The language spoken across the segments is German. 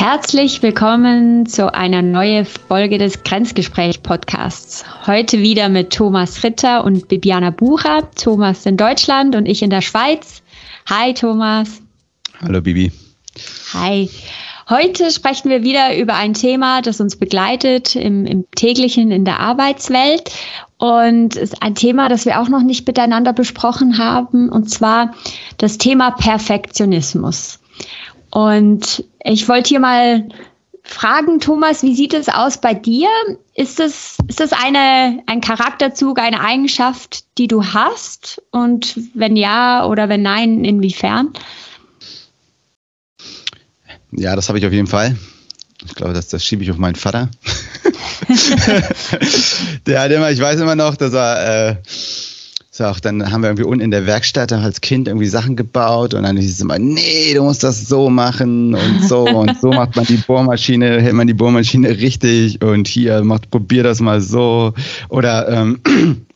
Herzlich willkommen zu einer neuen Folge des Grenzgespräch-Podcasts. Heute wieder mit Thomas Ritter und Bibiana Bucher. Thomas in Deutschland und ich in der Schweiz. Hi Thomas. Hallo Bibi. Hi. Heute sprechen wir wieder über ein Thema, das uns begleitet im, im täglichen in der Arbeitswelt und ist ein Thema, das wir auch noch nicht miteinander besprochen haben, und zwar das Thema Perfektionismus. Und ich wollte hier mal fragen, Thomas, wie sieht es aus bei dir? Ist das, ist das eine, ein Charakterzug, eine Eigenschaft, die du hast? Und wenn ja oder wenn nein, inwiefern? Ja, das habe ich auf jeden Fall. Ich glaube, das, das schiebe ich auf meinen Vater. der hat immer, ich weiß immer noch, dass er, äh, so auch, dann haben wir irgendwie unten in der Werkstatt als Kind irgendwie Sachen gebaut und dann hieß es immer, nee, du musst das so machen und so und so macht man die Bohrmaschine, hält man die Bohrmaschine richtig und hier macht, probier das mal so. Oder ähm,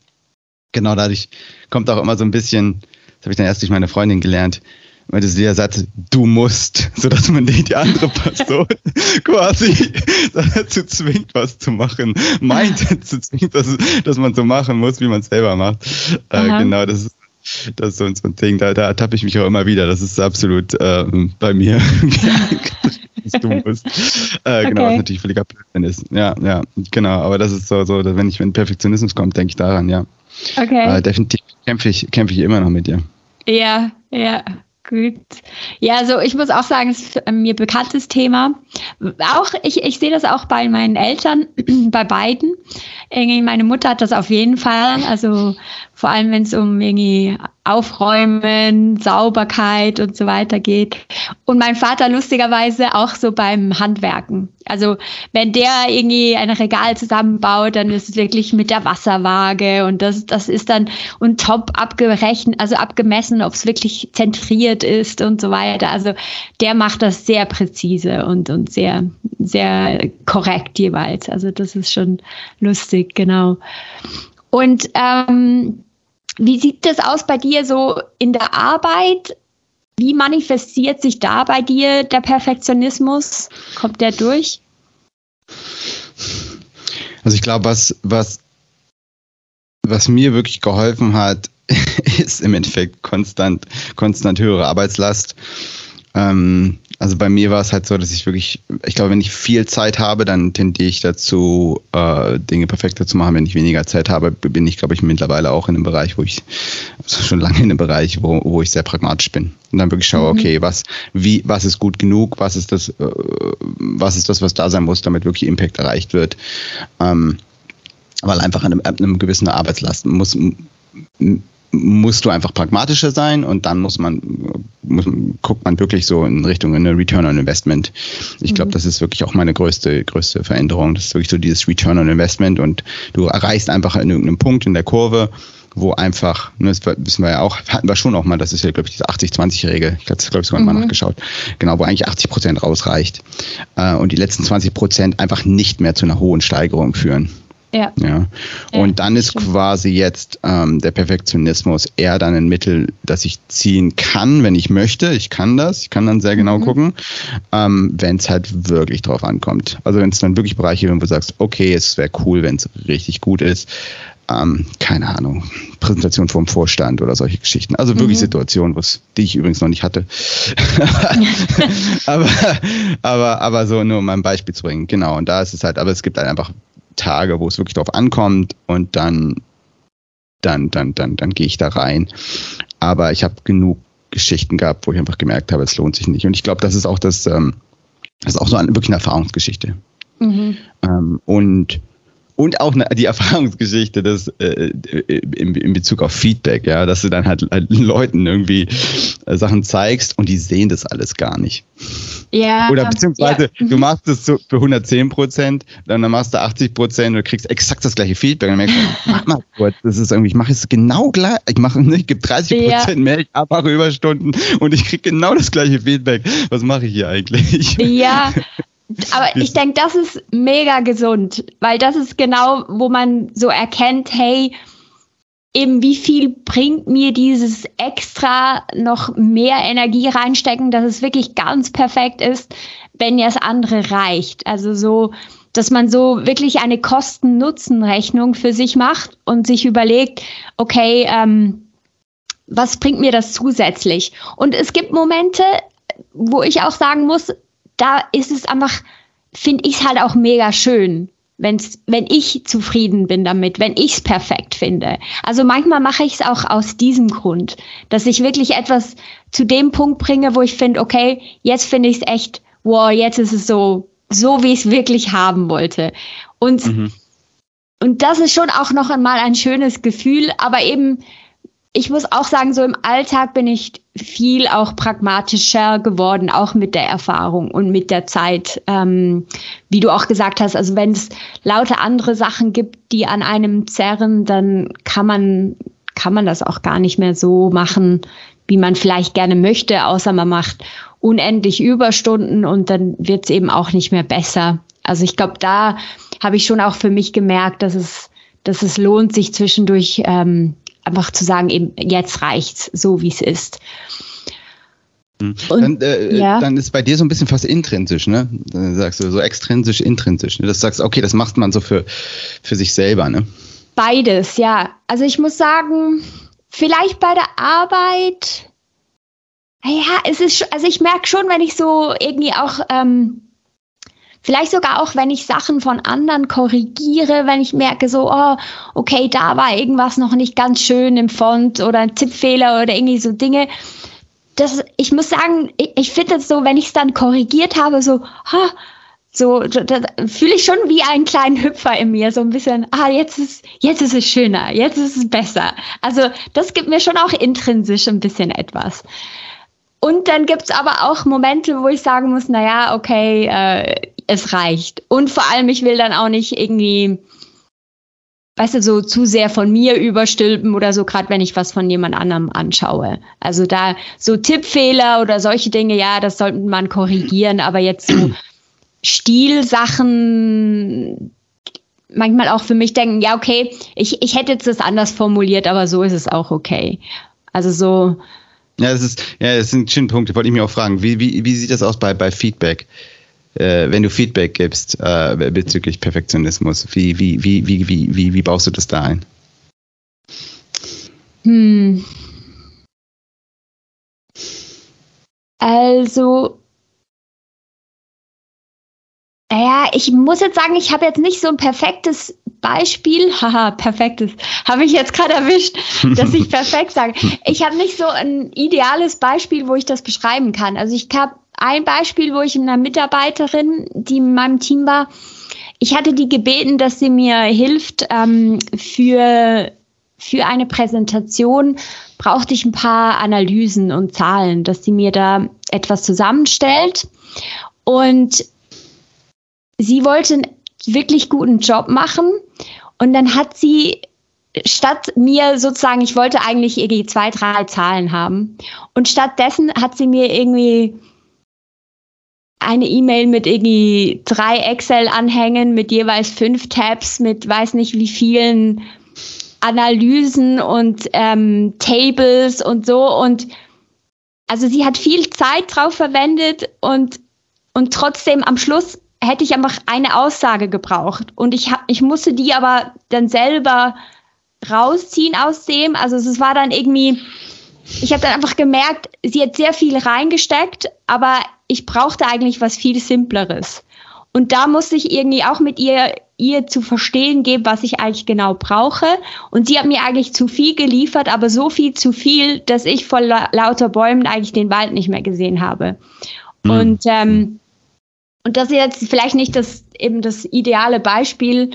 genau dadurch kommt auch immer so ein bisschen, das habe ich dann erst durch meine Freundin gelernt, weil das der Satz, du musst, sodass man die, die andere Person quasi dazu zwingt, was zu machen, meint dazu zwingt, dass, dass man so machen muss, wie man es selber macht. Äh, genau, das ist, das ist so, so ein Ding, da, da ertappe ich mich auch immer wieder. Das ist absolut äh, bei mir. du musst. Äh, okay. Genau, was natürlich völliger Blödsinn ist. Ja, ja, genau. Aber das ist so, so wenn ich, wenn Perfektionismus kommt, denke ich daran, ja. Okay. Äh, definitiv kämpfe ich, kämpfe ich immer noch mit dir. Ja, ja. Gut. Ja, also ich muss auch sagen, es ist mir bekanntes Thema. Auch ich, ich sehe das auch bei meinen Eltern, bei beiden. Meine Mutter hat das auf jeden Fall. Also vor allem, wenn es um irgendwie Aufräumen, Sauberkeit und so weiter geht. Und mein Vater lustigerweise auch so beim Handwerken. Also wenn der irgendwie ein Regal zusammenbaut, dann ist es wirklich mit der Wasserwaage und das, das ist dann und top abgerechnet, also abgemessen, ob es wirklich zentriert ist und so weiter. Also der macht das sehr präzise und, und sehr, sehr korrekt jeweils. Also das ist schon lustig, genau. Und ähm, wie sieht das aus bei dir so in der Arbeit? Wie manifestiert sich da bei dir der Perfektionismus? Kommt der durch? Also ich glaube, was, was, was mir wirklich geholfen hat, ist im Endeffekt konstant, konstant höhere Arbeitslast. Ähm, also bei mir war es halt so, dass ich wirklich, ich glaube, wenn ich viel Zeit habe, dann tendiere ich dazu, äh, Dinge perfekter zu machen. Wenn ich weniger Zeit habe, bin ich, glaube ich, mittlerweile auch in einem Bereich, wo ich, also schon lange in einem Bereich, wo, wo ich sehr pragmatisch bin. Und dann wirklich schaue, mhm. okay, was, wie, was ist gut genug, was ist das, äh, was ist das, was da sein muss, damit wirklich Impact erreicht wird. Ähm, weil einfach an einem, an einem gewissen Arbeitslast muss, musst du einfach pragmatischer sein und dann muss man, muss, guckt man wirklich so in Richtung eine Return on Investment. Ich glaube, mhm. das ist wirklich auch meine größte, größte Veränderung. Das ist wirklich so dieses Return on Investment und du erreichst einfach in irgendeinem Punkt in der Kurve, wo einfach, ne, das wissen wir ja auch, hatten wir schon auch mal, das ist ja, glaube ich, diese 80-20-Regel, ich habe es, glaube ich, sogar mhm. mal nachgeschaut, genau, wo eigentlich 80 Prozent rausreicht äh, und die letzten 20 Prozent einfach nicht mehr zu einer hohen Steigerung führen. Ja. ja. Und dann ist quasi jetzt ähm, der Perfektionismus eher dann ein Mittel, das ich ziehen kann, wenn ich möchte. Ich kann das, ich kann dann sehr genau mhm. gucken, ähm, wenn es halt wirklich drauf ankommt. Also wenn es dann wirklich Bereiche, wo du sagst, okay, es wäre cool, wenn es richtig gut ist. Ähm, keine Ahnung, Präsentation vom Vorstand oder solche Geschichten. Also wirklich mhm. Situationen, die ich übrigens noch nicht hatte. aber, aber, aber so nur um ein Beispiel zu bringen. Genau. Und da ist es halt, aber es gibt halt einfach Tage, wo es wirklich drauf ankommt und dann, dann, dann, dann, dann gehe ich da rein. Aber ich habe genug Geschichten gehabt, wo ich einfach gemerkt habe, es lohnt sich nicht. Und ich glaube, das ist auch das, ähm, das ist auch so eine, wirklich eine Erfahrungsgeschichte. Mhm. Ähm, und und auch die Erfahrungsgeschichte des, äh, in, in, Bezug auf Feedback, ja, dass du dann halt, halt Leuten irgendwie äh, Sachen zeigst und die sehen das alles gar nicht. Ja. Oder beziehungsweise ja. du machst es so für 110 Prozent, dann machst du 80 Prozent und kriegst exakt das gleiche Feedback. Und dann merkst du, mach mal kurz, das ist irgendwie, ich mache es genau gleich, ich mache, ich gebe 30 Prozent ja. mehr, ich mache Überstunden und ich kriege genau das gleiche Feedback. Was mache ich hier eigentlich? Ja, Aber ich denke, das ist mega gesund, weil das ist genau, wo man so erkennt, hey, eben wie viel bringt mir dieses extra noch mehr Energie reinstecken, dass es wirklich ganz perfekt ist, wenn ja das andere reicht. Also so, dass man so wirklich eine Kosten-Nutzen-Rechnung für sich macht und sich überlegt, okay, ähm, was bringt mir das zusätzlich? Und es gibt Momente, wo ich auch sagen muss, da ist es einfach, finde ich es halt auch mega schön wenn's, wenn ich zufrieden bin damit, wenn ich es perfekt finde. Also manchmal mache ich es auch aus diesem Grund, dass ich wirklich etwas zu dem Punkt bringe, wo ich finde, okay, jetzt finde ich es echt, wow, jetzt ist es so, so wie ich es wirklich haben wollte. Und, mhm. und das ist schon auch noch einmal ein schönes Gefühl, aber eben ich muss auch sagen, so im Alltag bin ich viel auch pragmatischer geworden, auch mit der Erfahrung und mit der Zeit. Ähm, wie du auch gesagt hast, also wenn es lauter andere Sachen gibt, die an einem zerren, dann kann man, kann man das auch gar nicht mehr so machen, wie man vielleicht gerne möchte, außer man macht unendlich Überstunden und dann wird es eben auch nicht mehr besser. Also ich glaube, da habe ich schon auch für mich gemerkt, dass es, dass es lohnt, sich zwischendurch ähm, einfach zu sagen, eben jetzt reicht's, so wie es ist. Hm. Und, dann, äh, ja. dann ist bei dir so ein bisschen fast intrinsisch, ne? Dann sagst du so extrinsisch, intrinsisch. Ne? Das sagst, okay, das macht man so für, für sich selber, ne? Beides, ja. Also ich muss sagen, vielleicht bei der Arbeit, ja, es ist, also ich merke schon, wenn ich so irgendwie auch ähm, Vielleicht sogar auch, wenn ich Sachen von anderen korrigiere, wenn ich merke so, oh, okay, da war irgendwas noch nicht ganz schön im Font oder ein Tippfehler oder irgendwie so Dinge. Das, ich muss sagen, ich, ich finde es so, wenn ich es dann korrigiert habe, so, ha, so, fühle ich schon wie einen kleinen Hüpfer in mir, so ein bisschen, ah, jetzt ist, jetzt ist es schöner, jetzt ist es besser. Also, das gibt mir schon auch intrinsisch ein bisschen etwas. Und dann gibt es aber auch Momente, wo ich sagen muss, naja, okay, äh, es reicht. Und vor allem, ich will dann auch nicht irgendwie, weißt du, so zu sehr von mir überstülpen oder so, gerade wenn ich was von jemand anderem anschaue. Also da so Tippfehler oder solche Dinge, ja, das sollte man korrigieren, aber jetzt so Stilsachen, manchmal auch für mich denken, ja, okay, ich, ich hätte jetzt das anders formuliert, aber so ist es auch okay. Also so, ja, das ist, ja, das sind schöne Punkte, wollte ich mich auch fragen. Wie, wie, wie sieht das aus bei, bei Feedback? Äh, wenn du Feedback gibst äh, bezüglich Perfektionismus, wie, wie, wie, wie, wie, wie, wie baust du das da ein? Hm. Also, ja, ich muss jetzt sagen, ich habe jetzt nicht so ein perfektes Beispiel, haha, perfektes, habe ich jetzt gerade erwischt, dass ich perfekt sage. Ich habe nicht so ein ideales Beispiel, wo ich das beschreiben kann. Also ich habe ein Beispiel, wo ich einer Mitarbeiterin, die in meinem Team war, ich hatte die gebeten, dass sie mir hilft ähm, für für eine Präsentation brauchte ich ein paar Analysen und Zahlen, dass sie mir da etwas zusammenstellt. Und sie wollte einen wirklich guten Job machen und dann hat sie statt mir sozusagen, ich wollte eigentlich irgendwie zwei, drei Zahlen haben. Und stattdessen hat sie mir irgendwie eine E-Mail mit irgendwie drei Excel-Anhängen mit jeweils fünf Tabs mit weiß nicht wie vielen Analysen und ähm, Tables und so. Und also sie hat viel Zeit drauf verwendet und, und trotzdem am Schluss hätte ich einfach eine Aussage gebraucht. Und ich, hab, ich musste die aber dann selber rausziehen aus dem. Also es war dann irgendwie, ich habe dann einfach gemerkt, sie hat sehr viel reingesteckt, aber ich brauchte eigentlich was viel Simpleres. Und da musste ich irgendwie auch mit ihr, ihr zu verstehen geben, was ich eigentlich genau brauche. Und sie hat mir eigentlich zu viel geliefert, aber so viel zu viel, dass ich vor la lauter Bäumen eigentlich den Wald nicht mehr gesehen habe. Mhm. Und ähm, und das ist jetzt vielleicht nicht das eben das ideale Beispiel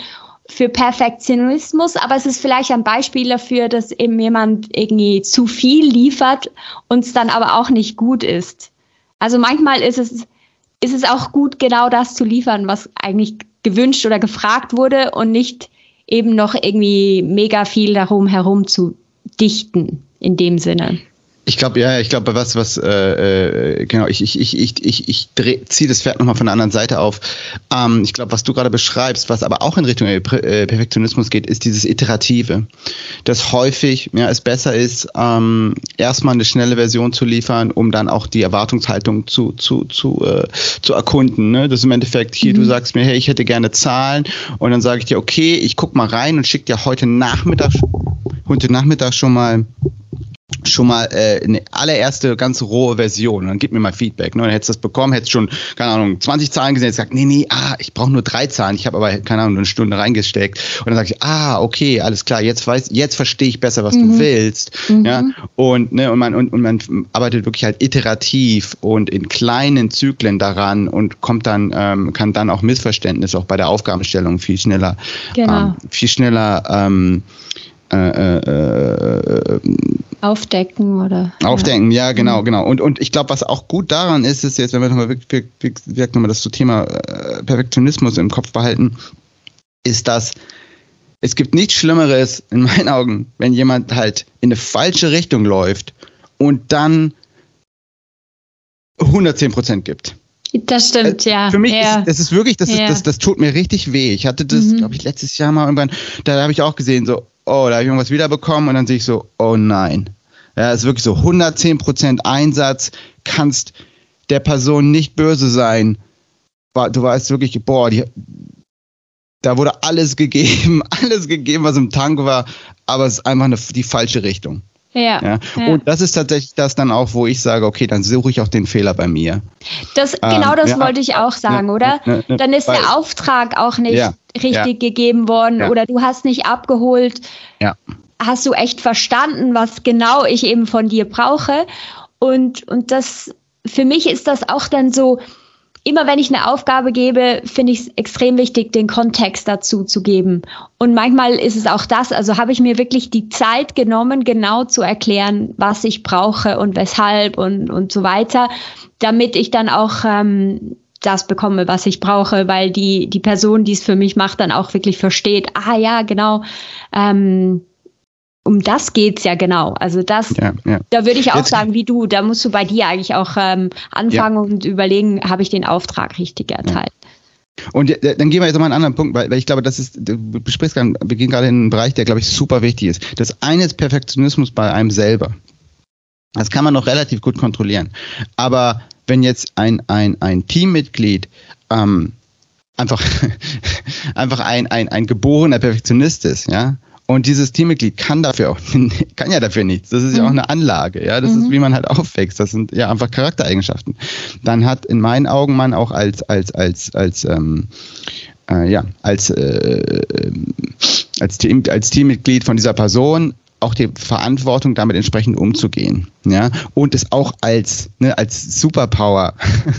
für Perfektionismus, aber es ist vielleicht ein Beispiel dafür, dass eben jemand irgendwie zu viel liefert und es dann aber auch nicht gut ist. Also manchmal ist es, ist es auch gut, genau das zu liefern, was eigentlich gewünscht oder gefragt wurde und nicht eben noch irgendwie mega viel darum herum zu dichten in dem Sinne. Ich glaube, ja, ich glaube, was, was, äh, äh, genau, ich, ich, ich, ich, ich, ich ziehe das Pferd nochmal von der anderen Seite auf. Ähm, ich glaube, was du gerade beschreibst, was aber auch in Richtung äh, Perfektionismus geht, ist dieses Iterative. Dass häufig ja, es besser ist, ähm, erstmal eine schnelle Version zu liefern, um dann auch die Erwartungshaltung zu, zu, zu, äh, zu erkunden. Ne? Das ist im Endeffekt hier, mhm. du sagst mir, hey, ich hätte gerne Zahlen und dann sage ich dir, okay, ich guck mal rein und schicke dir heute Nachmittag, heute Nachmittag schon mal schon mal äh, eine allererste ganz rohe Version. Und dann gib mir mal Feedback. Ne? Dann hättest du das bekommen, hättest schon, keine Ahnung, 20 Zahlen gesehen, jetzt gesagt, nee, nee, ah, ich brauche nur drei Zahlen. Ich habe aber, keine Ahnung, eine Stunde reingesteckt. Und dann sage ich, ah, okay, alles klar, jetzt weiß, jetzt verstehe ich besser, was mhm. du willst. Mhm. Ja? Und, ne, und, man, und, und man arbeitet wirklich halt iterativ und in kleinen Zyklen daran und kommt dann, ähm, kann dann auch Missverständnisse auch bei der Aufgabenstellung viel schneller, genau. ähm, viel schneller ähm, äh, äh, äh, aufdecken oder aufdecken, ja, ja genau, genau. Und, und ich glaube, was auch gut daran ist, ist jetzt, wenn wir nochmal wirklich, wirklich nochmal das Thema äh, Perfektionismus im Kopf behalten, ist, dass es gibt nichts Schlimmeres in meinen Augen, wenn jemand halt in eine falsche Richtung läuft und dann 110 Prozent gibt. Das stimmt, äh, ja. Für mich ja. ist das ist wirklich, das, ja. ist, das, das tut mir richtig weh. Ich hatte das, mhm. glaube ich, letztes Jahr mal irgendwann, da habe ich auch gesehen, so, oh, da habe ich irgendwas wiederbekommen und dann sehe ich so, oh nein. Ja, ist wirklich so 110% Einsatz, kannst der Person nicht böse sein. Du weißt wirklich, boah, die, da wurde alles gegeben, alles gegeben, was im Tank war, aber es ist einfach eine, die falsche Richtung. Ja, ja. Und das ist tatsächlich das dann auch, wo ich sage, okay, dann suche ich auch den Fehler bei mir. Das, genau das ähm, wollte ich auch sagen, ne, oder? Ne, ne, dann ist der Auftrag auch nicht richtig gegeben worden oder du hast nicht abgeholt. Ja. Hast du echt verstanden, was genau ich eben von dir brauche? Und, und das, für mich ist das auch dann so, immer wenn ich eine Aufgabe gebe, finde ich es extrem wichtig, den Kontext dazu zu geben. Und manchmal ist es auch das, also habe ich mir wirklich die Zeit genommen, genau zu erklären, was ich brauche und weshalb und, und so weiter, damit ich dann auch ähm, das bekomme, was ich brauche, weil die, die Person, die es für mich macht, dann auch wirklich versteht, ah ja, genau, ähm, um das geht's ja genau. Also das, ja, ja. da würde ich auch Jetzt, sagen, wie du, da musst du bei dir eigentlich auch ähm, anfangen ja. und überlegen, habe ich den Auftrag richtig erteilt. Und dann gehen wir jetzt mal einen anderen Punkt, weil, weil ich glaube, das ist, du besprichst gerade, wir gehen gerade in einen Bereich, der, glaube ich, super wichtig ist. Das eine ist Perfektionismus bei einem selber. Das kann man noch relativ gut kontrollieren. Aber wenn jetzt ein, ein, ein Teammitglied ähm, einfach, einfach ein, ein, ein geborener Perfektionist ist, ja, und dieses Teammitglied kann dafür auch, kann ja dafür nichts. Das ist mhm. ja auch mhm. eine Anlage, ja. Das mhm. ist, wie man halt aufwächst. Das sind ja einfach Charaktereigenschaften. Dann hat in meinen Augen man auch als, als, als, als, ähm, äh, ja, als, äh, als, Team, als Teammitglied von dieser Person auch die Verantwortung, damit entsprechend umzugehen. Ja, und es auch als, ne, als Superpower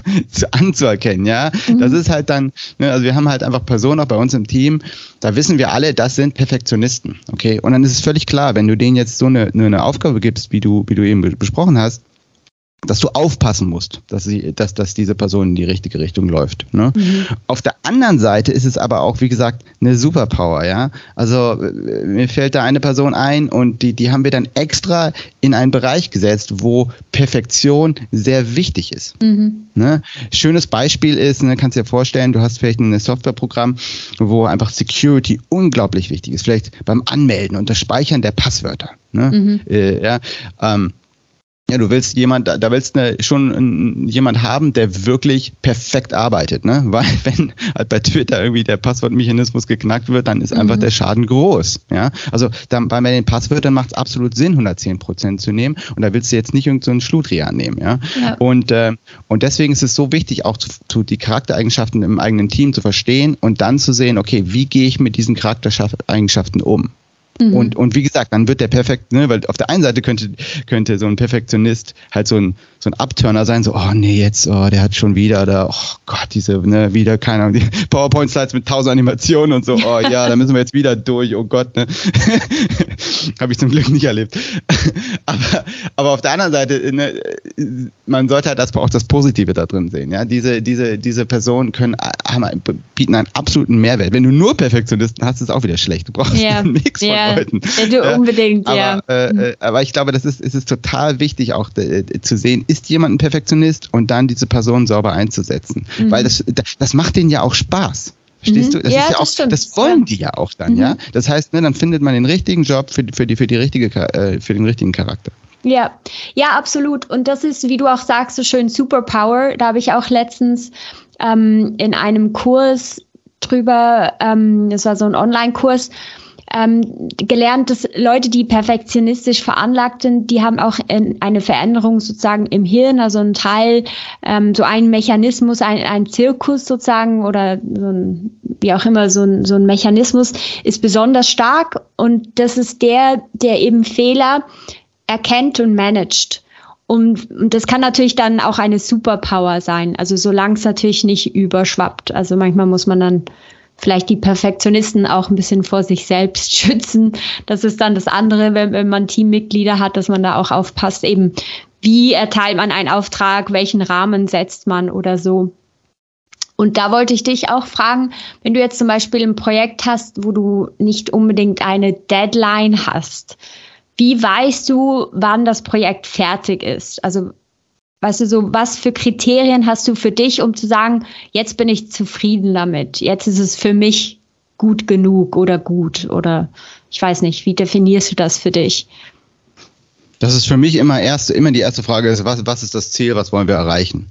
anzuerkennen. Ja, mhm. das ist halt dann, ne, also wir haben halt einfach Personen auch bei uns im Team, da wissen wir alle, das sind Perfektionisten. Okay, und dann ist es völlig klar, wenn du denen jetzt so eine, eine Aufgabe gibst, wie du, wie du eben besprochen hast, dass du aufpassen musst, dass, sie, dass, dass diese Person in die richtige Richtung läuft. Ne? Mhm. Auf der anderen Seite ist es aber auch, wie gesagt, eine Superpower, ja. Also äh, mir fällt da eine Person ein und die, die haben wir dann extra in einen Bereich gesetzt, wo Perfektion sehr wichtig ist. Mhm. Ne? Schönes Beispiel ist, ne, kannst dir vorstellen, du hast vielleicht ein Softwareprogramm, wo einfach Security unglaublich wichtig ist. Vielleicht beim Anmelden und das Speichern der Passwörter. Ne? Mhm. Äh, ja, ähm, ja, du willst jemand, da willst du schon jemand haben, der wirklich perfekt arbeitet, ne? Weil wenn halt bei Twitter irgendwie der Passwortmechanismus geknackt wird, dann ist mhm. einfach der Schaden groß, ja? Also dann, bei den Passwörtern macht es absolut Sinn, 110 Prozent zu nehmen und da willst du jetzt nicht irgendeinen so Schludri annehmen, ja? ja. Und, äh, und deswegen ist es so wichtig, auch zu, zu die Charaktereigenschaften im eigenen Team zu verstehen und dann zu sehen, okay, wie gehe ich mit diesen Charaktereigenschaften um? Mhm. Und, und wie gesagt, dann wird der perfekt, ne, weil auf der einen Seite könnte, könnte so ein Perfektionist halt so ein, so ein Abturner sein, so, oh nee, jetzt, oh, der hat schon wieder da, oh Gott, diese, ne, wieder, keine Ahnung, die PowerPoint-Slides mit tausend Animationen und so, oh ja, da müssen wir jetzt wieder durch, oh Gott, ne. Habe ich zum Glück nicht erlebt. aber, aber auf der anderen Seite, ne, man sollte halt das, auch das Positive da drin sehen, ja. Diese, diese, diese Personen können, haben, bieten einen absoluten Mehrwert. Wenn du nur Perfektionisten hast, ist es auch wieder schlecht. Du brauchst ja. nichts ja. von Leuten. Ja, du unbedingt, aber, ja. Äh, äh, aber ich glaube, das ist, es ist total wichtig auch äh, zu sehen, ist jemand ein Perfektionist und dann diese Person sauber einzusetzen. Mhm. Weil das, das macht denen ja auch Spaß. Verstehst mhm. du? Das, ja, ist ja auch, das, das wollen die ja auch dann, mhm. ja. Das heißt, ne, dann findet man den richtigen Job für, für, die, für, die richtige, äh, für den richtigen Charakter. Ja, ja, absolut. Und das ist, wie du auch sagst, so schön Superpower. Da habe ich auch letztens ähm, in einem Kurs drüber, ähm, das war so ein Online-Kurs, ähm, gelernt, dass Leute, die perfektionistisch veranlagt sind, die haben auch eine Veränderung sozusagen im Hirn, also ein Teil, ähm, so ein Mechanismus, ein, ein Zirkus sozusagen oder so ein, wie auch immer, so ein, so ein Mechanismus ist besonders stark und das ist der, der eben Fehler erkennt und managt. Und, und das kann natürlich dann auch eine Superpower sein, also solange es natürlich nicht überschwappt. Also manchmal muss man dann vielleicht die Perfektionisten auch ein bisschen vor sich selbst schützen. Das ist dann das andere, wenn, wenn man Teammitglieder hat, dass man da auch aufpasst, eben wie erteilt man einen Auftrag, welchen Rahmen setzt man oder so. Und da wollte ich dich auch fragen, wenn du jetzt zum Beispiel ein Projekt hast, wo du nicht unbedingt eine Deadline hast, wie weißt du, wann das Projekt fertig ist? Also Weißt du, so was für Kriterien hast du für dich, um zu sagen, jetzt bin ich zufrieden damit, jetzt ist es für mich gut genug oder gut oder ich weiß nicht, wie definierst du das für dich? Das ist für mich immer erste, immer die erste Frage ist, was, was ist das Ziel, was wollen wir erreichen?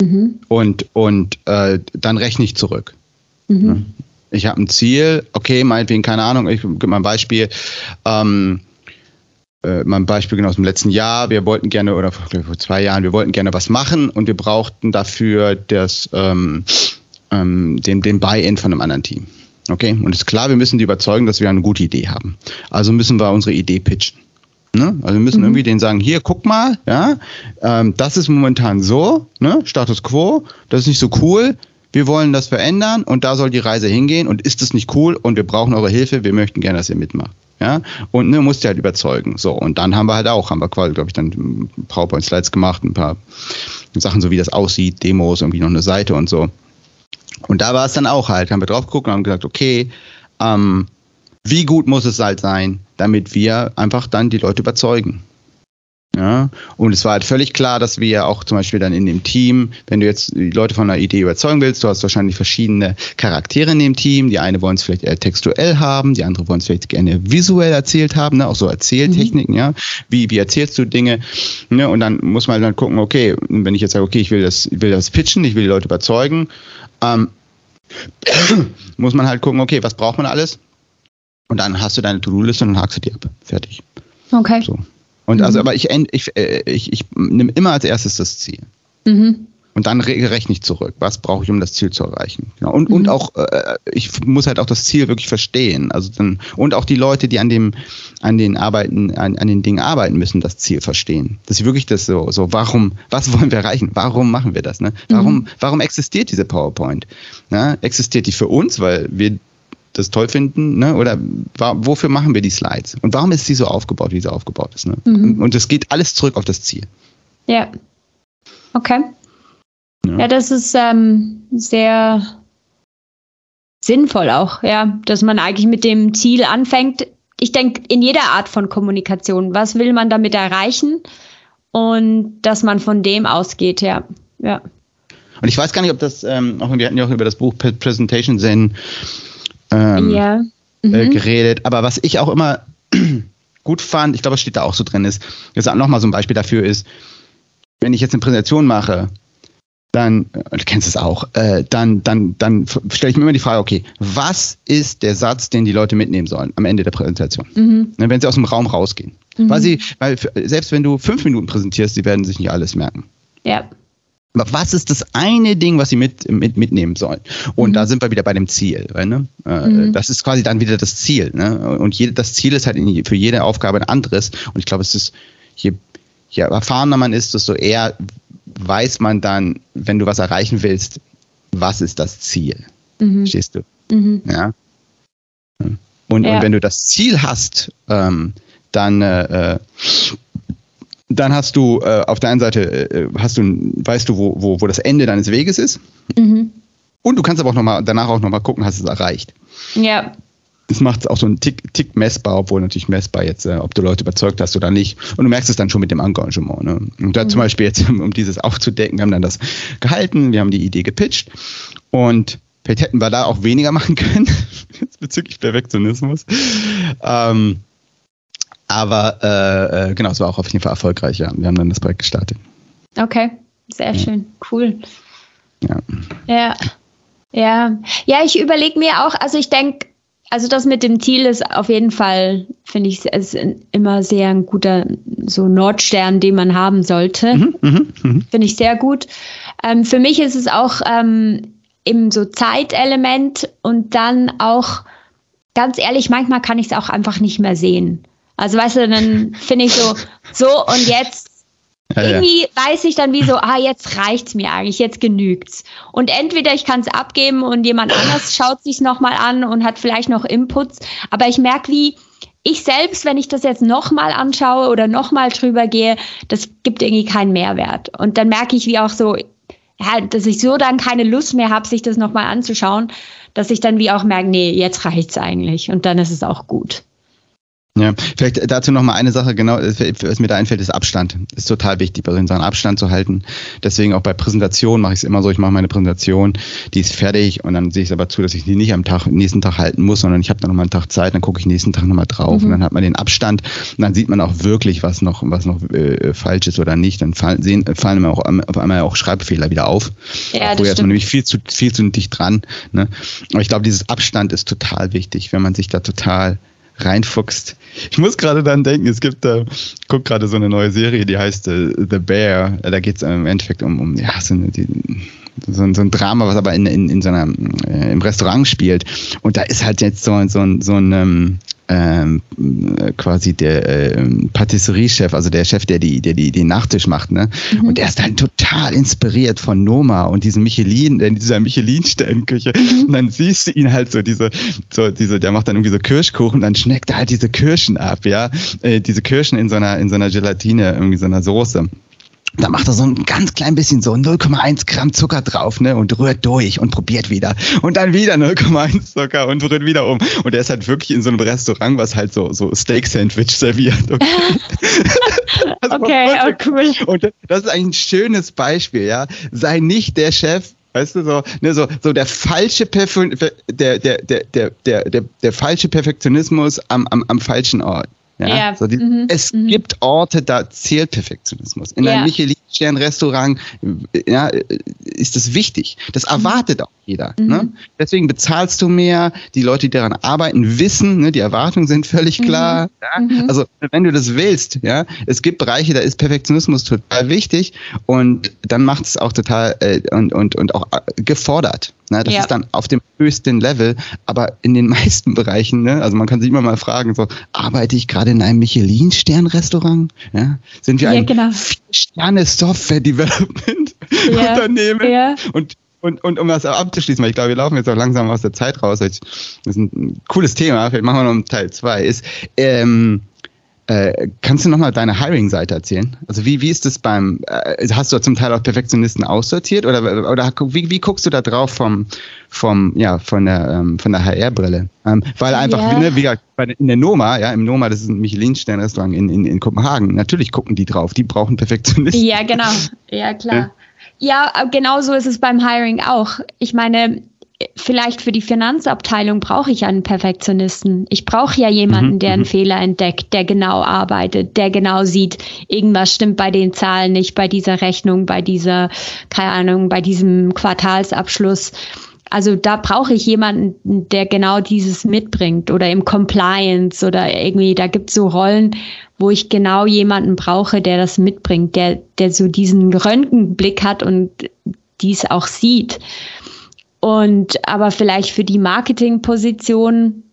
Mhm. Und, und äh, dann rechne ich zurück. Mhm. Ich habe ein Ziel, okay, meinetwegen, keine Ahnung, ich gebe mal ein Beispiel. Ähm, äh, mal ein Beispiel genau aus dem letzten Jahr. Wir wollten gerne, oder vor, zwei Jahren, wir wollten gerne was machen und wir brauchten dafür das, ähm, ähm, den, den Buy-in von einem anderen Team. Okay? Und es ist klar, wir müssen die überzeugen, dass wir eine gute Idee haben. Also müssen wir unsere Idee pitchen. Ne? Also wir müssen mhm. irgendwie denen sagen, hier, guck mal, ja, ähm, das ist momentan so, ne? Status quo, das ist nicht so cool, wir wollen das verändern und da soll die Reise hingehen und ist das nicht cool und wir brauchen eure Hilfe, wir möchten gerne, dass ihr mitmacht. Ja, und ne, musst du halt überzeugen. So, und dann haben wir halt auch, haben wir quasi, glaube ich, dann PowerPoint-Slides gemacht, ein paar Sachen, so wie das aussieht, Demos, irgendwie noch eine Seite und so. Und da war es dann auch halt, haben wir drauf geguckt und haben gesagt, okay, ähm, wie gut muss es halt sein, damit wir einfach dann die Leute überzeugen. Ja, und es war halt völlig klar, dass wir auch zum Beispiel dann in dem Team, wenn du jetzt die Leute von einer Idee überzeugen willst, du hast wahrscheinlich verschiedene Charaktere in dem Team. Die eine wollen es vielleicht eher textuell haben, die andere wollen es vielleicht gerne visuell erzählt haben, ne? auch so Erzähltechniken, mhm. ja. Wie, wie erzählst du Dinge? Ne? Und dann muss man dann gucken, okay, wenn ich jetzt sage, okay, ich will das, ich will das pitchen, ich will die Leute überzeugen, ähm, muss man halt gucken, okay, was braucht man alles? Und dann hast du deine To-Do-Liste und dann hakst du die ab. Fertig. Okay. So. Und also, mhm. aber ich, ich, äh, ich, ich nehme immer als erstes das Ziel. Mhm. Und dann rechne ich zurück. Was brauche ich, um das Ziel zu erreichen? Genau. Und, mhm. und auch, äh, ich muss halt auch das Ziel wirklich verstehen. Also dann, und auch die Leute, die an dem, an den Arbeiten, an, an den Dingen arbeiten müssen, das Ziel verstehen. Dass sie wirklich das so, so, warum, was wollen wir erreichen? Warum machen wir das? Ne? Warum, mhm. warum existiert diese PowerPoint? Ja, existiert die für uns, weil wir das toll finden, ne? oder wofür machen wir die Slides? Und warum ist sie so aufgebaut, wie sie aufgebaut ist? Ne? Mhm. Und es geht alles zurück auf das Ziel. Ja. Okay. Ja, ja das ist ähm, sehr sinnvoll auch, ja, dass man eigentlich mit dem Ziel anfängt. Ich denke, in jeder Art von Kommunikation, was will man damit erreichen? Und dass man von dem ausgeht, ja. ja. Und ich weiß gar nicht, ob das, ähm, auch, wir hatten ja auch über das Buch Presentation Zen ähm, ja. Äh, mhm. äh, geredet. Aber was ich auch immer gut fand, ich glaube, es steht da auch so drin, ist, jetzt nochmal so ein Beispiel dafür ist, wenn ich jetzt eine Präsentation mache, dann, äh, du kennst es auch, äh, dann, dann, dann stelle ich mir immer die Frage, okay, was ist der Satz, den die Leute mitnehmen sollen am Ende der Präsentation? Mhm. Ne, wenn sie aus dem Raum rausgehen. Mhm. Weil sie, weil selbst wenn du fünf Minuten präsentierst, sie werden sich nicht alles merken. Ja. Aber was ist das eine Ding, was sie mit, mit, mitnehmen sollen? Und mhm. da sind wir wieder bei dem Ziel. Ne? Äh, mhm. Das ist quasi dann wieder das Ziel. Ne? Und jede, das Ziel ist halt für jede Aufgabe ein anderes. Und ich glaube, es ist, je, je erfahrener man ist, desto eher weiß man dann, wenn du was erreichen willst, was ist das Ziel. Mhm. Verstehst du? Mhm. Ja. Und, ja. und, wenn du das Ziel hast, ähm, dann, äh, äh dann hast du äh, auf der einen Seite äh, hast du, weißt du, wo, wo, wo das Ende deines Weges ist. Mhm. Und du kannst aber auch noch mal, danach auch nochmal gucken, hast du es erreicht. Ja. Das macht es auch so einen Tick, Tick messbar, obwohl natürlich messbar jetzt, äh, ob du Leute überzeugt hast oder nicht. Und du merkst es dann schon mit dem Engagement. Ne? Und da mhm. zum Beispiel jetzt, um dieses aufzudecken, wir haben dann das gehalten, wir haben die Idee gepitcht und vielleicht hätten wir da auch weniger machen können, bezüglich Perfektionismus. Ähm, aber äh, äh, genau, es war auch auf jeden Fall erfolgreich, ja. Wir haben dann das Projekt gestartet. Okay, sehr schön, cool. Ja. Ja. Ja, ja ich überlege mir auch, also ich denke, also das mit dem Ziel ist auf jeden Fall, finde ich, ist immer sehr ein guter so Nordstern, den man haben sollte. Mhm, mh, mh. Finde ich sehr gut. Ähm, für mich ist es auch ähm, eben so Zeitelement und dann auch, ganz ehrlich, manchmal kann ich es auch einfach nicht mehr sehen. Also weißt du, dann finde ich so, so und jetzt ja, irgendwie ja. weiß ich dann wie so, ah, jetzt reicht's mir eigentlich, jetzt genügt's. Und entweder ich kann es abgeben und jemand anders schaut sich nochmal an und hat vielleicht noch Inputs, aber ich merke wie, ich selbst, wenn ich das jetzt nochmal anschaue oder nochmal drüber gehe, das gibt irgendwie keinen Mehrwert. Und dann merke ich wie auch so, ja, dass ich so dann keine Lust mehr habe, sich das nochmal anzuschauen, dass ich dann wie auch merke, nee, jetzt reicht's eigentlich und dann ist es auch gut. Ja, vielleicht dazu noch mal eine Sache, genau, was mir da einfällt, ist Abstand. Ist total wichtig, bei solchen Sachen Abstand zu halten. Deswegen auch bei Präsentationen mache ich es immer so, ich mache meine Präsentation, die ist fertig und dann sehe ich es aber zu, dass ich die nicht am Tag, nächsten Tag halten muss, sondern ich habe dann noch mal einen Tag Zeit, dann gucke ich nächsten Tag nochmal drauf mhm. und dann hat man den Abstand und dann sieht man auch wirklich, was noch, was noch äh, falsch ist oder nicht. Dann fallen, sehen, fallen mir auch auf einmal auch Schreibfehler wieder auf. Ja, Vorher ist man nämlich viel zu, viel zu dicht dran. Ne? Aber ich glaube, dieses Abstand ist total wichtig, wenn man sich da total reinfuchst. Ich muss gerade dann denken, es gibt, äh, guck gerade so eine neue Serie, die heißt äh, The Bear. Da geht es im Endeffekt um, um ja, so, eine, die, so, ein, so ein Drama, was aber in, in, in so einer, äh, im Restaurant spielt. Und da ist halt jetzt so, so, so ein, ähm, ähm, quasi der ähm, Patisserie-Chef, also der Chef, der die, der die, den Nachtisch macht, ne? Mhm. Und der ist dann total inspiriert von Noma und diesem Michelin, äh, dieser Michelin-Sternküche. Mhm. Und dann siehst du ihn halt so diese, so diese, der macht dann irgendwie so Kirschkuchen, dann schneckt er halt diese Kirschen ab, ja, äh, diese Kirschen in so einer, in so einer Gelatine, irgendwie so einer Soße da macht er so ein ganz klein bisschen so 0,1 Gramm Zucker drauf, ne, und rührt durch und probiert wieder. Und dann wieder 0,1 Zucker und rührt wieder um. Und er ist halt wirklich in so einem Restaurant, was halt so, so Steak-Sandwich serviert. Okay, okay oh, cool. Und das ist ein schönes Beispiel, ja. Sei nicht der Chef, Weißt du, so, ne, so, so der falsche Perf der, der, der, der, der, der, der falsche Perfektionismus am, am, am falschen Ort. Ja, ja. So die, mhm. Es mhm. gibt Orte, da zählt Perfektionismus. In ja. einem Michelin-Stern-Restaurant ja, ist das wichtig. Das mhm. erwartet auch jeder. Mhm. Ne? Deswegen bezahlst du mehr. Die Leute, die daran arbeiten, wissen, ne, die Erwartungen sind völlig mhm. klar. Ja? Mhm. Also wenn du das willst, ja, es gibt Bereiche, da ist Perfektionismus total wichtig und dann macht es auch total äh, und, und, und auch äh, gefordert. Ne? Das ja. ist dann auf dem höchsten Level, aber in den meisten Bereichen, ne? also man kann sich immer mal fragen, so, arbeite ich gerade in einem Michelin-Stern-Restaurant? Ja? Sind wir ja, ein genau. Sterne-Software-Development-Unternehmen? Ja. Und und, und um das abzuschließen, weil ich glaube, wir laufen jetzt auch langsam aus der Zeit raus. Das ist ein cooles Thema, vielleicht machen wir noch Teil 2, ist, ähm, äh, kannst du nochmal deine Hiring-Seite erzählen? Also wie, wie ist das beim, äh, hast du zum Teil auch Perfektionisten aussortiert oder, oder wie, wie guckst du da drauf vom, vom, ja, von der, ähm, von der HR-Brille? Ähm, weil einfach, yeah. ne, wie gesagt, in der Noma, ja, im Noma, das ist ein Michelin-Stern-Restaurant in, in, in Kopenhagen, natürlich gucken die drauf, die brauchen Perfektionisten. Ja, genau, ja klar. Ja, ja genau so ist es beim Hiring auch. Ich meine, vielleicht für die Finanzabteilung brauche ich einen Perfektionisten. Ich brauche ja jemanden, mhm, der einen mhm. Fehler entdeckt, der genau arbeitet, der genau sieht, irgendwas stimmt bei den Zahlen nicht, bei dieser Rechnung, bei dieser, keine Ahnung, bei diesem Quartalsabschluss. Also da brauche ich jemanden, der genau dieses mitbringt oder im Compliance oder irgendwie, da gibt es so Rollen, wo ich genau jemanden brauche, der das mitbringt, der, der so diesen Röntgenblick hat und dies auch sieht. Und aber vielleicht für die Marketingposition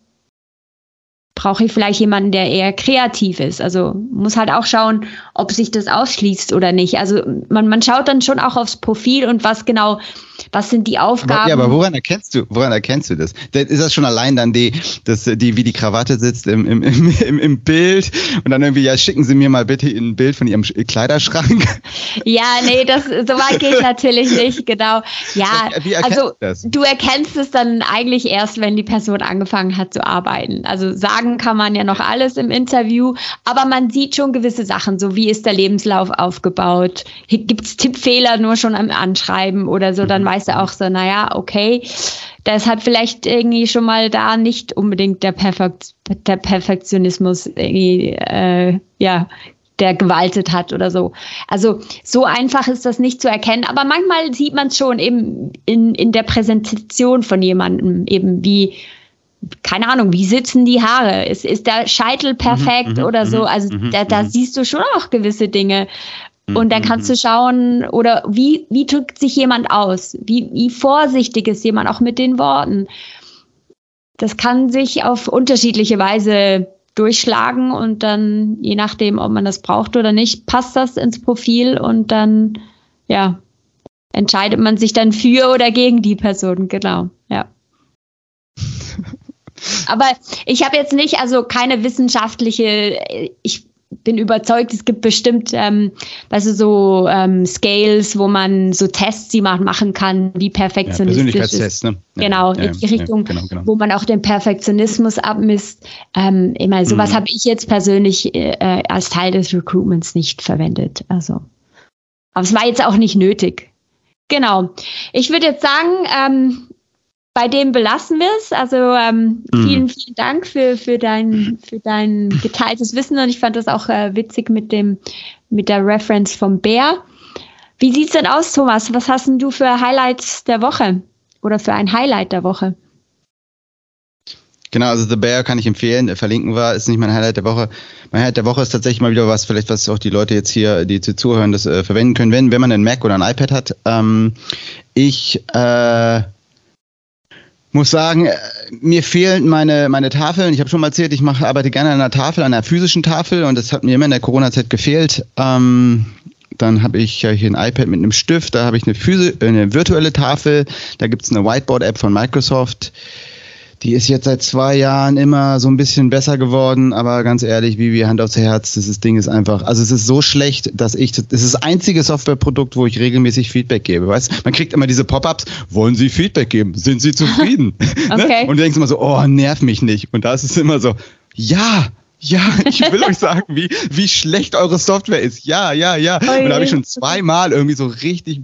brauche ich vielleicht jemanden, der eher kreativ ist. Also muss halt auch schauen, ob sich das ausschließt oder nicht. Also man, man schaut dann schon auch aufs Profil und was genau, was sind die Aufgaben. Ja, aber woran erkennst du, woran erkennst du das? Ist das schon allein dann die, das, die, wie die Krawatte sitzt im, im, im, im Bild und dann irgendwie, ja, schicken Sie mir mal bitte ein Bild von Ihrem Kleiderschrank? Ja, nee, das, so weit geht natürlich nicht, genau. Ja, also du erkennst es dann eigentlich erst, wenn die Person angefangen hat zu arbeiten. Also sagen sagen kann man ja noch alles im Interview, aber man sieht schon gewisse Sachen, so wie ist der Lebenslauf aufgebaut, gibt es Tippfehler nur schon am Anschreiben oder so, dann mhm. weißt du auch so, naja, okay, deshalb vielleicht irgendwie schon mal da nicht unbedingt der, Perfekt, der Perfektionismus irgendwie, äh, ja, der gewaltet hat oder so. Also so einfach ist das nicht zu erkennen, aber manchmal sieht man es schon eben in, in der Präsentation von jemandem, eben wie keine Ahnung, wie sitzen die Haare? Ist, ist der Scheitel mhm, perfekt mhm, oder so? Mhm, also mhm, da, da siehst du schon auch gewisse Dinge. Und dann kannst du schauen, oder wie, wie drückt sich jemand aus? Wie, wie vorsichtig ist jemand auch mit den Worten? Das kann sich auf unterschiedliche Weise durchschlagen und dann, je nachdem, ob man das braucht oder nicht, passt das ins Profil und dann, ja, entscheidet man sich dann für oder gegen die Person, genau, ja. Aber ich habe jetzt nicht, also keine wissenschaftliche, ich bin überzeugt, es gibt bestimmt, ähm, weißt du, so ähm, Scales, wo man so Tests, die man machen kann, wie perfektionistisch ja, ist. Ne? Genau, ja, in die Richtung, ja, genau, genau. wo man auch den Perfektionismus abmisst. Ähm, ich meine, sowas mhm. habe ich jetzt persönlich äh, als Teil des Recruitments nicht verwendet. Also, aber es war jetzt auch nicht nötig. Genau. Ich würde jetzt sagen, ähm, bei dem belassen wir es. Also ähm, mhm. vielen, vielen Dank für, für, dein, für dein geteiltes Wissen und ich fand das auch äh, witzig mit dem mit der Reference vom Bär. Wie sieht's denn aus, Thomas? Was hast denn du für Highlights der Woche oder für ein Highlight der Woche? Genau, also The Bear kann ich empfehlen. Verlinken wir, ist nicht mein Highlight der Woche. Mein Highlight der Woche ist tatsächlich mal wieder was, vielleicht was auch die Leute jetzt hier, die zu zuhören, das äh, verwenden können, wenn, wenn man einen Mac oder ein iPad hat. Ähm, ich äh, muss sagen, äh, mir fehlen meine, meine Tafeln. Ich habe schon mal erzählt, ich mache, arbeite gerne an einer Tafel, an einer physischen Tafel und das hat mir immer in der Corona-Zeit gefehlt. Ähm, dann habe ich hier ein iPad mit einem Stift, da habe ich eine, Physi eine virtuelle Tafel, da gibt es eine Whiteboard-App von Microsoft. Die ist jetzt seit zwei Jahren immer so ein bisschen besser geworden, aber ganz ehrlich, wie wir Hand aufs Herz, dieses Ding ist einfach, also es ist so schlecht, dass ich, das ist das einzige Softwareprodukt, wo ich regelmäßig Feedback gebe, weißt? Man kriegt immer diese Pop-ups, wollen Sie Feedback geben? Sind Sie zufrieden? Ne? okay. Und du denkst immer so, oh, nerv mich nicht. Und da ist es immer so, ja, ja, ich will euch sagen, wie, wie schlecht eure Software ist. Ja, ja, ja. Und da habe ich schon zweimal irgendwie so richtig,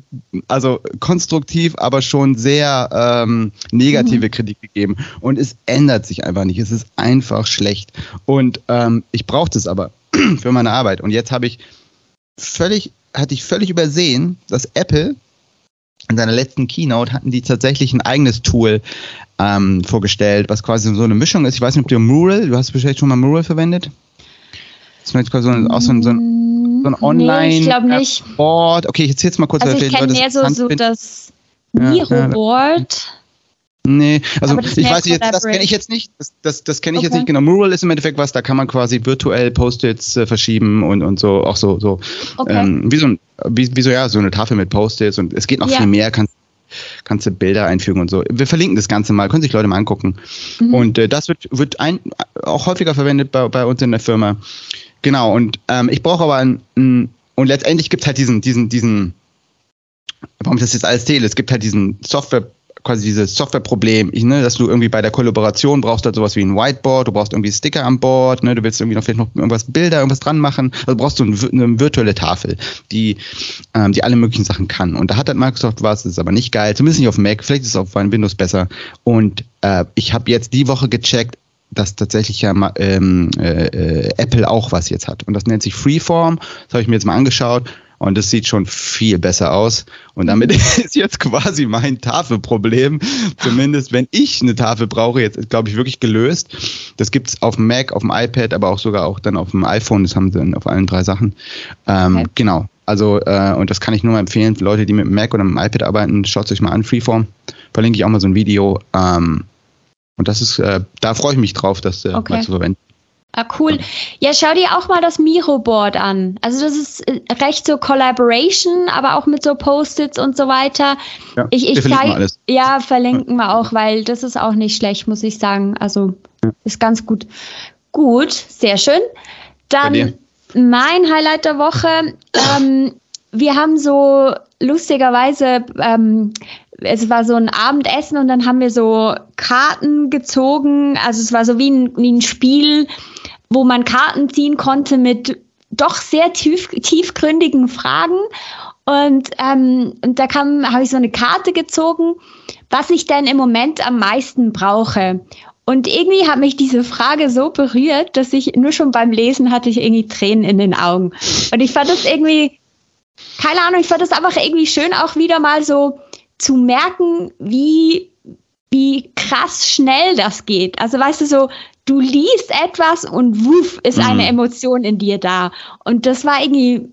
also konstruktiv, aber schon sehr ähm, negative mhm. Kritik gegeben. Und es ändert sich einfach nicht. Es ist einfach schlecht. Und ähm, ich brauche das aber für meine Arbeit. Und jetzt habe ich völlig, hatte ich völlig übersehen, dass Apple in seiner letzten Keynote hatten die tatsächlich ein eigenes Tool ähm, vorgestellt, was quasi so eine Mischung ist. Ich weiß nicht, ob du Mural, du hast bestimmt schon mal Mural verwendet? Das ist quasi so ein, auch so ein, so ein, so ein Online nee, ich. Board. Okay, ich erzähle jetzt mal kurz. Also ich kenne mehr so, so das Miro-Board. Ja, Nee, also ich weiß nicht, das kenne ich jetzt nicht. Das, das, das kenne ich okay. jetzt nicht genau. Mural ist im Endeffekt was, da kann man quasi virtuell Post-its äh, verschieben und, und so, auch so, so okay. ähm, wie so ein, wie, wie so ja, so eine Tafel mit Post-its und es geht noch ja. viel mehr, kannst kannst du Bilder einfügen und so. Wir verlinken das Ganze mal, können sich Leute mal angucken. Mhm. Und äh, das wird, wird ein, auch häufiger verwendet bei, bei uns in der Firma. Genau, und ähm, ich brauche aber ein, ein und letztendlich gibt es halt diesen, diesen, diesen, warum ich das jetzt alles zähle, es gibt halt diesen Software- quasi dieses Softwareproblem, ne, dass du irgendwie bei der Kollaboration brauchst halt sowas wie ein Whiteboard, du brauchst irgendwie Sticker an Bord, ne, du willst irgendwie noch vielleicht noch irgendwas Bilder, irgendwas dran machen, also brauchst du eine, eine virtuelle Tafel, die, ähm, die alle möglichen Sachen kann. Und da hat halt Microsoft was, ist aber nicht geil, zumindest nicht auf Mac, vielleicht ist es auf Windows besser. Und äh, ich habe jetzt die Woche gecheckt, dass tatsächlich ja ähm, äh, äh, Apple auch was jetzt hat. Und das nennt sich Freeform. Das habe ich mir jetzt mal angeschaut. Und das sieht schon viel besser aus. Und damit ist jetzt quasi mein Tafelproblem, zumindest wenn ich eine Tafel brauche, jetzt glaube ich wirklich gelöst. Das gibt es auf dem Mac, auf dem iPad, aber auch sogar auch dann auf dem iPhone. Das haben sie dann auf allen drei Sachen. Ähm, okay. Genau. Also, äh, und das kann ich nur mal empfehlen für Leute, die mit dem Mac oder mit dem iPad arbeiten. Schaut es euch mal an, Freeform. Verlinke ich auch mal so ein Video. Ähm, Und das ist, äh, da freue ich mich drauf, das äh, okay. mal zu verwenden. Ah, cool. Ja, schau dir auch mal das Miro-Board an. Also das ist äh, recht so Collaboration, aber auch mit so Post-its und so weiter. Ja, ich, ich zeig, ja, verlinken wir auch, weil das ist auch nicht schlecht, muss ich sagen. Also ja. ist ganz gut. Gut, sehr schön. Dann mein Highlight der Woche. Ähm, wir haben so lustigerweise, ähm, es war so ein Abendessen und dann haben wir so Karten gezogen. Also es war so wie ein, wie ein Spiel, wo man Karten ziehen konnte mit doch sehr tief, tiefgründigen Fragen. Und, ähm, und da habe ich so eine Karte gezogen, was ich denn im Moment am meisten brauche. Und irgendwie hat mich diese Frage so berührt, dass ich nur schon beim Lesen hatte ich irgendwie Tränen in den Augen. Und ich fand das irgendwie, keine Ahnung, ich fand das einfach irgendwie schön, auch wieder mal so zu merken, wie, wie krass schnell das geht. Also weißt du so, du liest etwas und wuff, ist mhm. eine Emotion in dir da. Und das war irgendwie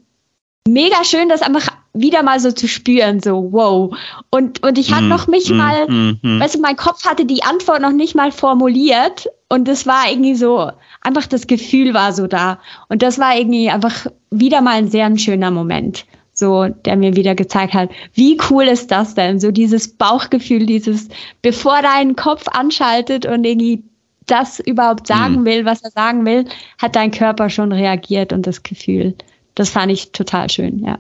mega schön, das einfach wieder mal so zu spüren, so wow. Und, und ich hatte mm, noch nicht mm, mal, mm, weißt du, mein Kopf hatte die Antwort noch nicht mal formuliert und es war irgendwie so, einfach das Gefühl war so da. Und das war irgendwie einfach wieder mal ein sehr schöner Moment so, der mir wieder gezeigt hat, wie cool ist das denn? So dieses Bauchgefühl, dieses, bevor dein Kopf anschaltet und irgendwie das überhaupt sagen mhm. will, was er sagen will, hat dein Körper schon reagiert und das Gefühl. Das fand ich total schön, ja.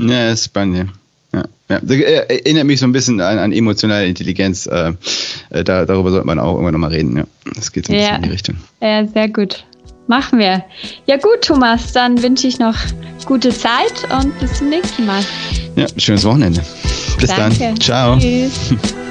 Ja, ist spannend. Ja, ja. Das erinnert mich so ein bisschen an, an emotionale Intelligenz. Äh, äh, da, darüber sollte man auch irgendwann nochmal reden. Ja. Das geht so ein ja. bisschen in die Richtung. Ja, sehr gut. Machen wir. Ja gut, Thomas, dann wünsche ich noch gute Zeit und bis zum nächsten Mal. Ja, schönes Wochenende. Bis Danke. dann. Ciao. Tschüss.